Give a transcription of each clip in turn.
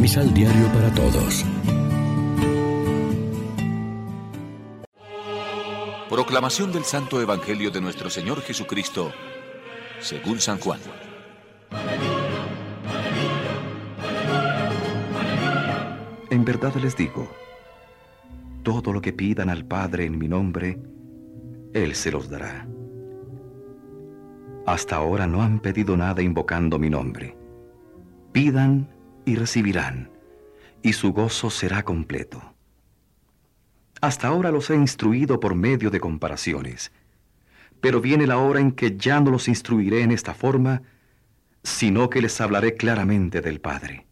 Misal Diario para Todos. Proclamación del Santo Evangelio de nuestro Señor Jesucristo, según San Juan. En verdad les digo, todo lo que pidan al Padre en mi nombre, Él se los dará. Hasta ahora no han pedido nada invocando mi nombre. Pidan y recibirán, y su gozo será completo. Hasta ahora los he instruido por medio de comparaciones, pero viene la hora en que ya no los instruiré en esta forma, sino que les hablaré claramente del Padre.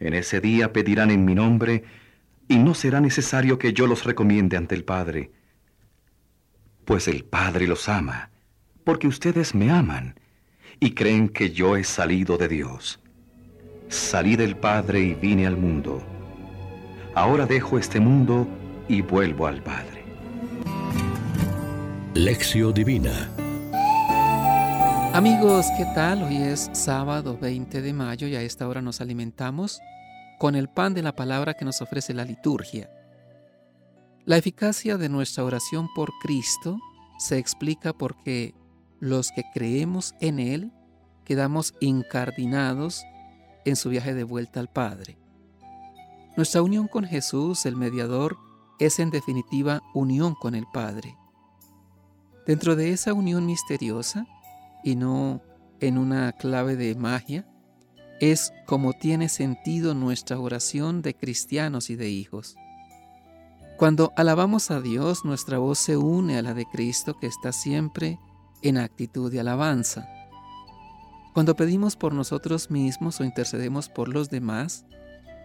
En ese día pedirán en mi nombre, y no será necesario que yo los recomiende ante el Padre, pues el Padre los ama, porque ustedes me aman y creen que yo he salido de Dios. Salí del Padre y vine al mundo. Ahora dejo este mundo y vuelvo al Padre. Lección Divina Amigos, ¿qué tal? Hoy es sábado 20 de mayo y a esta hora nos alimentamos con el pan de la palabra que nos ofrece la liturgia. La eficacia de nuestra oración por Cristo se explica porque los que creemos en Él quedamos incardinados en su viaje de vuelta al Padre. Nuestra unión con Jesús, el mediador, es en definitiva unión con el Padre. Dentro de esa unión misteriosa, y no en una clave de magia, es como tiene sentido nuestra oración de cristianos y de hijos. Cuando alabamos a Dios, nuestra voz se une a la de Cristo que está siempre en actitud de alabanza. Cuando pedimos por nosotros mismos o intercedemos por los demás,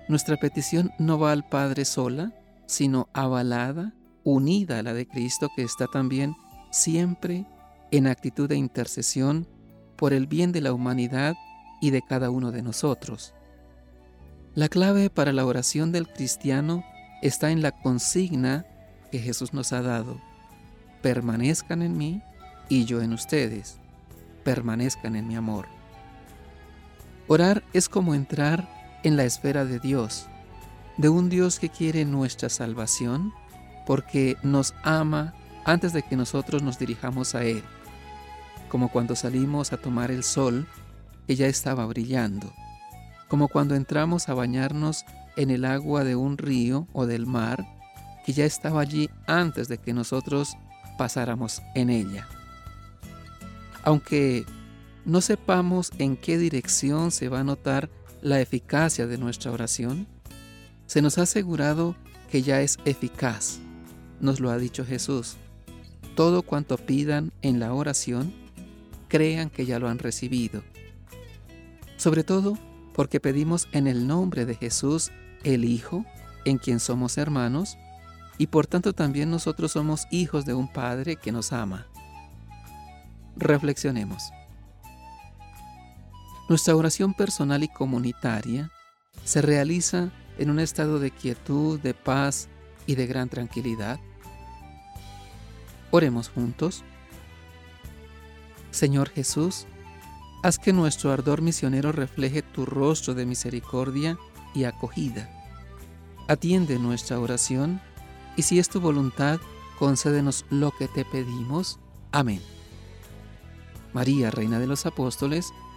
nuestra petición no va al Padre sola, sino avalada, unida a la de Cristo que está también siempre en actitud de intercesión por el bien de la humanidad y de cada uno de nosotros. La clave para la oración del cristiano está en la consigna que Jesús nos ha dado. Permanezcan en mí y yo en ustedes. Permanezcan en mi amor. Orar es como entrar en la esfera de Dios, de un Dios que quiere nuestra salvación porque nos ama antes de que nosotros nos dirijamos a Él, como cuando salimos a tomar el sol ya estaba brillando, como cuando entramos a bañarnos en el agua de un río o del mar que ya estaba allí antes de que nosotros pasáramos en ella. Aunque no sepamos en qué dirección se va a notar la eficacia de nuestra oración, se nos ha asegurado que ya es eficaz. Nos lo ha dicho Jesús. Todo cuanto pidan en la oración, crean que ya lo han recibido. Sobre todo porque pedimos en el nombre de Jesús, el Hijo, en quien somos hermanos, y por tanto también nosotros somos hijos de un Padre que nos ama. Reflexionemos. Nuestra oración personal y comunitaria se realiza en un estado de quietud, de paz y de gran tranquilidad. Oremos juntos. Señor Jesús, haz que nuestro ardor misionero refleje tu rostro de misericordia y acogida. Atiende nuestra oración y si es tu voluntad, concédenos lo que te pedimos. Amén. María, Reina de los Apóstoles,